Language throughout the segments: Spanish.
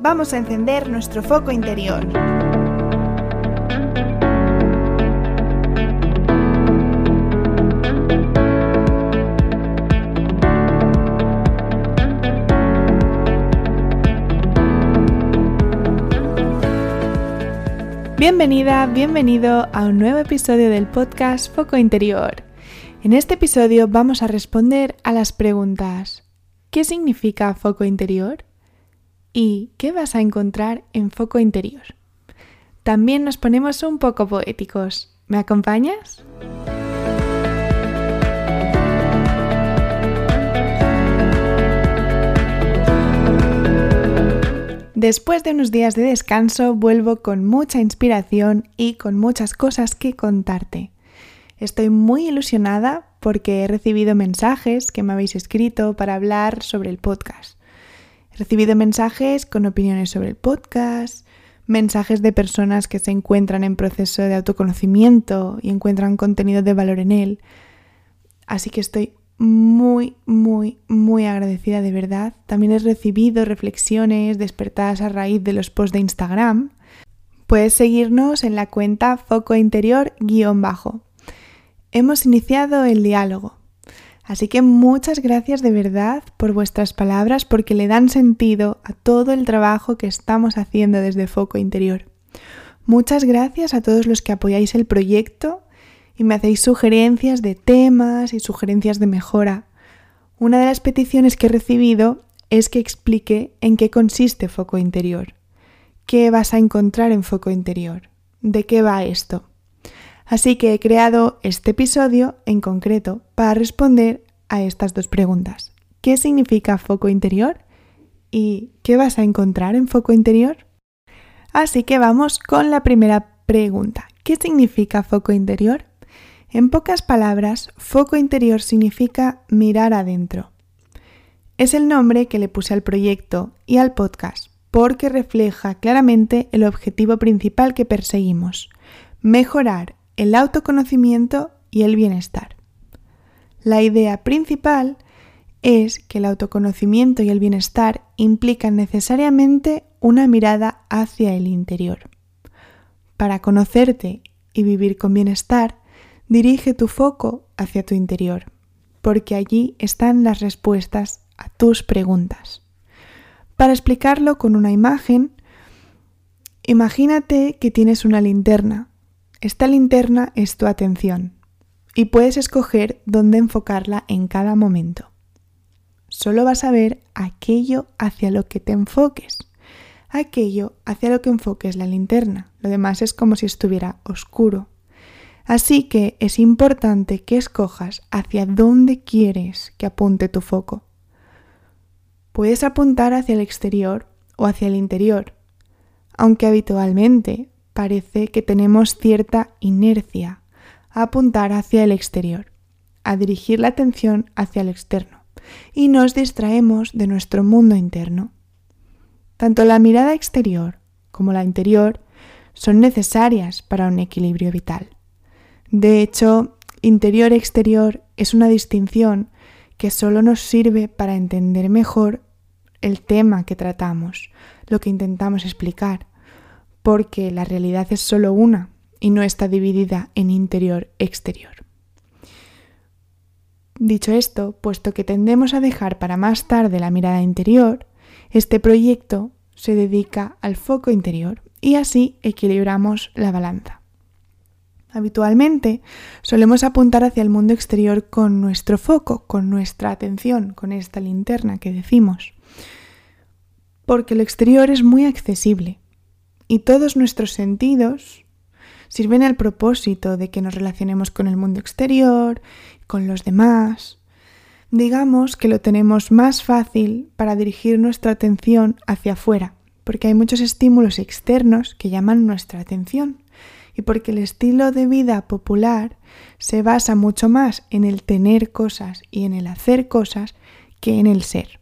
vamos a encender nuestro foco interior. Bienvenida, bienvenido a un nuevo episodio del podcast Foco Interior. En este episodio vamos a responder a las preguntas ¿Qué significa foco interior? ¿Y qué vas a encontrar en foco interior? También nos ponemos un poco poéticos. ¿Me acompañas? Después de unos días de descanso vuelvo con mucha inspiración y con muchas cosas que contarte. Estoy muy ilusionada porque he recibido mensajes que me habéis escrito para hablar sobre el podcast. Recibido mensajes con opiniones sobre el podcast, mensajes de personas que se encuentran en proceso de autoconocimiento y encuentran contenido de valor en él. Así que estoy muy, muy, muy agradecida de verdad. También he recibido reflexiones despertadas a raíz de los posts de Instagram. Puedes seguirnos en la cuenta foco interior-bajo. Hemos iniciado el diálogo. Así que muchas gracias de verdad por vuestras palabras porque le dan sentido a todo el trabajo que estamos haciendo desde Foco Interior. Muchas gracias a todos los que apoyáis el proyecto y me hacéis sugerencias de temas y sugerencias de mejora. Una de las peticiones que he recibido es que explique en qué consiste foco interior. ¿Qué vas a encontrar en foco interior? ¿De qué va esto? Así que he creado este episodio en concreto para responder a estas dos preguntas. ¿Qué significa foco interior? ¿Y qué vas a encontrar en foco interior? Así que vamos con la primera pregunta. ¿Qué significa foco interior? En pocas palabras, foco interior significa mirar adentro. Es el nombre que le puse al proyecto y al podcast porque refleja claramente el objetivo principal que perseguimos, mejorar el autoconocimiento y el bienestar. La idea principal es que el autoconocimiento y el bienestar implican necesariamente una mirada hacia el interior. Para conocerte y vivir con bienestar, Dirige tu foco hacia tu interior, porque allí están las respuestas a tus preguntas. Para explicarlo con una imagen, imagínate que tienes una linterna. Esta linterna es tu atención y puedes escoger dónde enfocarla en cada momento. Solo vas a ver aquello hacia lo que te enfoques, aquello hacia lo que enfoques la linterna. Lo demás es como si estuviera oscuro, Así que es importante que escojas hacia dónde quieres que apunte tu foco. Puedes apuntar hacia el exterior o hacia el interior, aunque habitualmente parece que tenemos cierta inercia a apuntar hacia el exterior, a dirigir la atención hacia el externo, y nos distraemos de nuestro mundo interno. Tanto la mirada exterior como la interior son necesarias para un equilibrio vital. De hecho, interior-exterior es una distinción que solo nos sirve para entender mejor el tema que tratamos, lo que intentamos explicar, porque la realidad es solo una y no está dividida en interior-exterior. Dicho esto, puesto que tendemos a dejar para más tarde la mirada interior, este proyecto se dedica al foco interior y así equilibramos la balanza. Habitualmente solemos apuntar hacia el mundo exterior con nuestro foco, con nuestra atención, con esta linterna que decimos. Porque lo exterior es muy accesible y todos nuestros sentidos sirven al propósito de que nos relacionemos con el mundo exterior, con los demás. Digamos que lo tenemos más fácil para dirigir nuestra atención hacia afuera, porque hay muchos estímulos externos que llaman nuestra atención y porque el estilo de vida popular se basa mucho más en el tener cosas y en el hacer cosas que en el ser.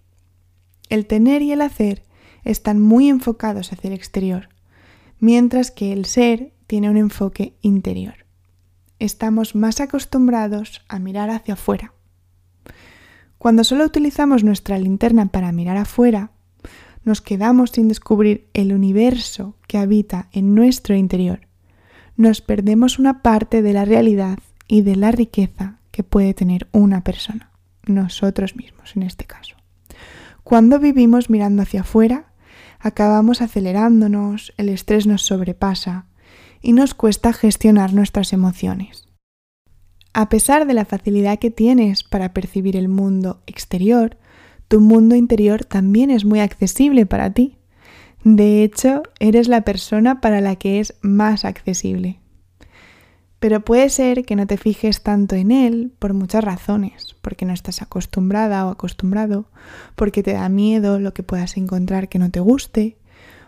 El tener y el hacer están muy enfocados hacia el exterior, mientras que el ser tiene un enfoque interior. Estamos más acostumbrados a mirar hacia afuera. Cuando solo utilizamos nuestra linterna para mirar afuera, nos quedamos sin descubrir el universo que habita en nuestro interior, nos perdemos una parte de la realidad y de la riqueza que puede tener una persona, nosotros mismos en este caso. Cuando vivimos mirando hacia afuera, acabamos acelerándonos, el estrés nos sobrepasa y nos cuesta gestionar nuestras emociones. A pesar de la facilidad que tienes para percibir el mundo exterior, tu mundo interior también es muy accesible para ti. De hecho, eres la persona para la que es más accesible. Pero puede ser que no te fijes tanto en él por muchas razones, porque no estás acostumbrada o acostumbrado, porque te da miedo lo que puedas encontrar que no te guste,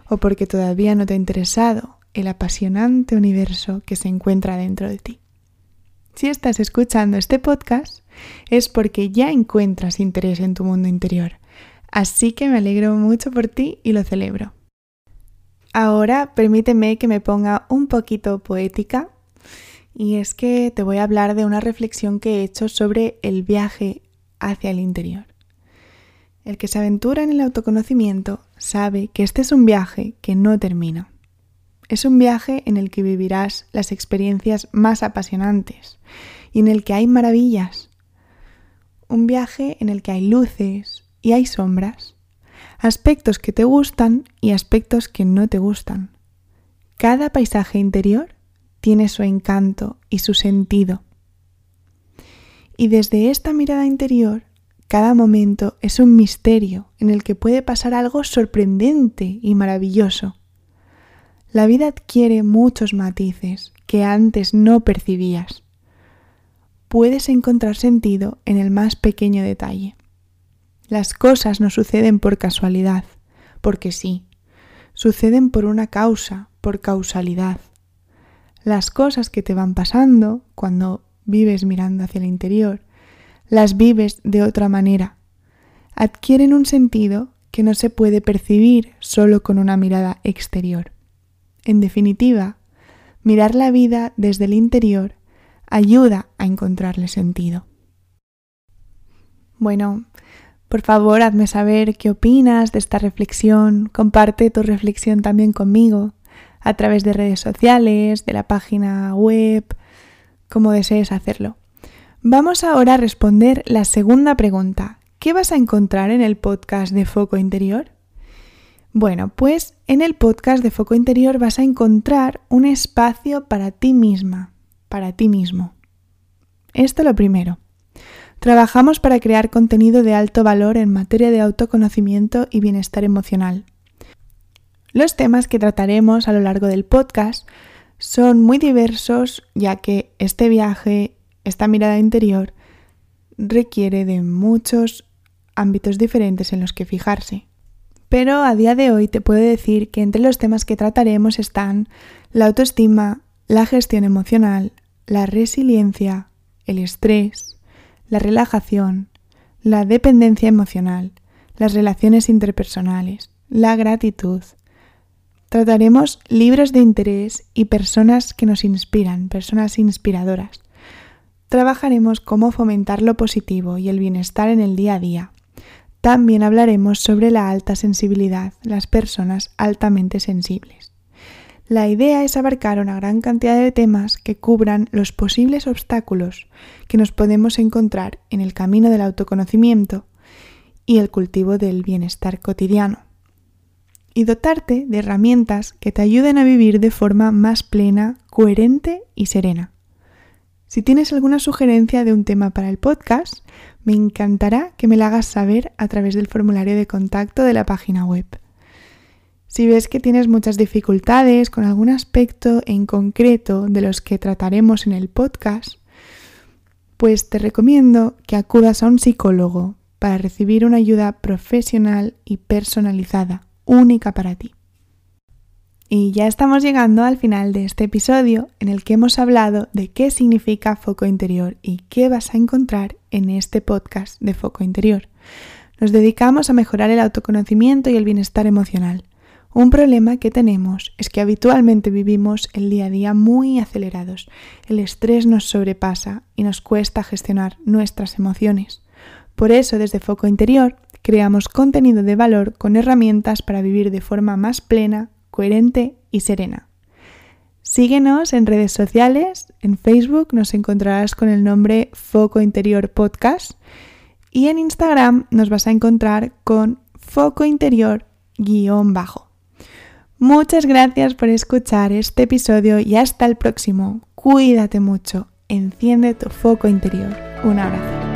o porque todavía no te ha interesado el apasionante universo que se encuentra dentro de ti. Si estás escuchando este podcast es porque ya encuentras interés en tu mundo interior, así que me alegro mucho por ti y lo celebro. Ahora permíteme que me ponga un poquito poética y es que te voy a hablar de una reflexión que he hecho sobre el viaje hacia el interior. El que se aventura en el autoconocimiento sabe que este es un viaje que no termina. Es un viaje en el que vivirás las experiencias más apasionantes y en el que hay maravillas. Un viaje en el que hay luces y hay sombras, aspectos que te gustan y aspectos que no te gustan. Cada paisaje interior tiene su encanto y su sentido. Y desde esta mirada interior, cada momento es un misterio en el que puede pasar algo sorprendente y maravilloso. La vida adquiere muchos matices que antes no percibías. Puedes encontrar sentido en el más pequeño detalle. Las cosas no suceden por casualidad, porque sí, suceden por una causa, por causalidad las cosas que te van pasando cuando vives mirando hacia el interior, las vives de otra manera. Adquieren un sentido que no se puede percibir solo con una mirada exterior. En definitiva, mirar la vida desde el interior ayuda a encontrarle sentido. Bueno, por favor, hazme saber qué opinas de esta reflexión, comparte tu reflexión también conmigo a través de redes sociales, de la página web, como desees hacerlo. Vamos ahora a responder la segunda pregunta. ¿Qué vas a encontrar en el podcast de Foco Interior? Bueno, pues en el podcast de Foco Interior vas a encontrar un espacio para ti misma, para ti mismo. Esto lo primero. Trabajamos para crear contenido de alto valor en materia de autoconocimiento y bienestar emocional. Los temas que trataremos a lo largo del podcast son muy diversos ya que este viaje, esta mirada interior, requiere de muchos ámbitos diferentes en los que fijarse. Pero a día de hoy te puedo decir que entre los temas que trataremos están la autoestima, la gestión emocional, la resiliencia, el estrés, la relajación, la dependencia emocional, las relaciones interpersonales, la gratitud, Trataremos libros de interés y personas que nos inspiran, personas inspiradoras. Trabajaremos cómo fomentar lo positivo y el bienestar en el día a día. También hablaremos sobre la alta sensibilidad, las personas altamente sensibles. La idea es abarcar una gran cantidad de temas que cubran los posibles obstáculos que nos podemos encontrar en el camino del autoconocimiento y el cultivo del bienestar cotidiano y dotarte de herramientas que te ayuden a vivir de forma más plena, coherente y serena. Si tienes alguna sugerencia de un tema para el podcast, me encantará que me la hagas saber a través del formulario de contacto de la página web. Si ves que tienes muchas dificultades con algún aspecto en concreto de los que trataremos en el podcast, pues te recomiendo que acudas a un psicólogo para recibir una ayuda profesional y personalizada única para ti. Y ya estamos llegando al final de este episodio en el que hemos hablado de qué significa foco interior y qué vas a encontrar en este podcast de foco interior. Nos dedicamos a mejorar el autoconocimiento y el bienestar emocional. Un problema que tenemos es que habitualmente vivimos el día a día muy acelerados. El estrés nos sobrepasa y nos cuesta gestionar nuestras emociones. Por eso, desde Foco Interior, creamos contenido de valor con herramientas para vivir de forma más plena, coherente y serena. Síguenos en redes sociales, en Facebook nos encontrarás con el nombre Foco Interior Podcast y en Instagram nos vas a encontrar con Foco Interior guion bajo. Muchas gracias por escuchar este episodio y hasta el próximo. Cuídate mucho, enciende tu foco interior. Un abrazo.